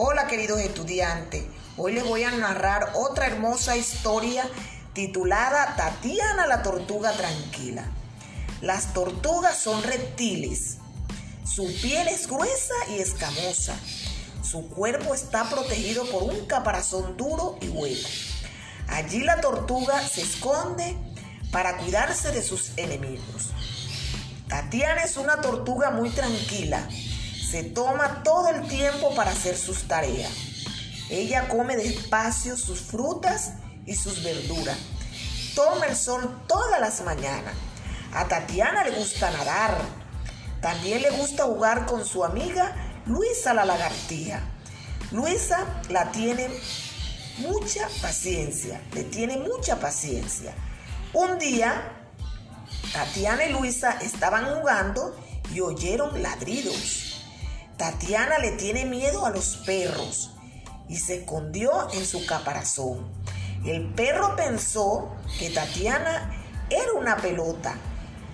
Hola queridos estudiantes, hoy les voy a narrar otra hermosa historia titulada Tatiana la tortuga tranquila. Las tortugas son reptiles. Su piel es gruesa y escamosa. Su cuerpo está protegido por un caparazón duro y hueco. Allí la tortuga se esconde para cuidarse de sus enemigos. Tatiana es una tortuga muy tranquila se toma todo el tiempo para hacer sus tareas. Ella come despacio sus frutas y sus verduras. Toma el sol todas las mañanas. A Tatiana le gusta nadar. También le gusta jugar con su amiga Luisa la lagartija. Luisa la tiene mucha paciencia, le tiene mucha paciencia. Un día, Tatiana y Luisa estaban jugando y oyeron ladridos. Tatiana le tiene miedo a los perros y se escondió en su caparazón. El perro pensó que Tatiana era una pelota.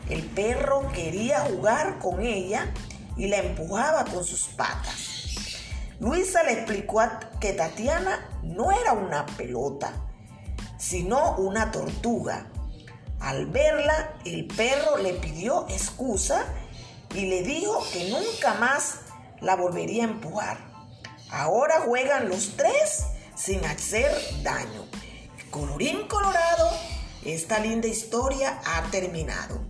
El perro quería jugar con ella y la empujaba con sus patas. Luisa le explicó que Tatiana no era una pelota, sino una tortuga. Al verla, el perro le pidió excusa y le dijo que nunca más la volvería a empujar. Ahora juegan los tres sin hacer daño. Colorín colorado, esta linda historia ha terminado.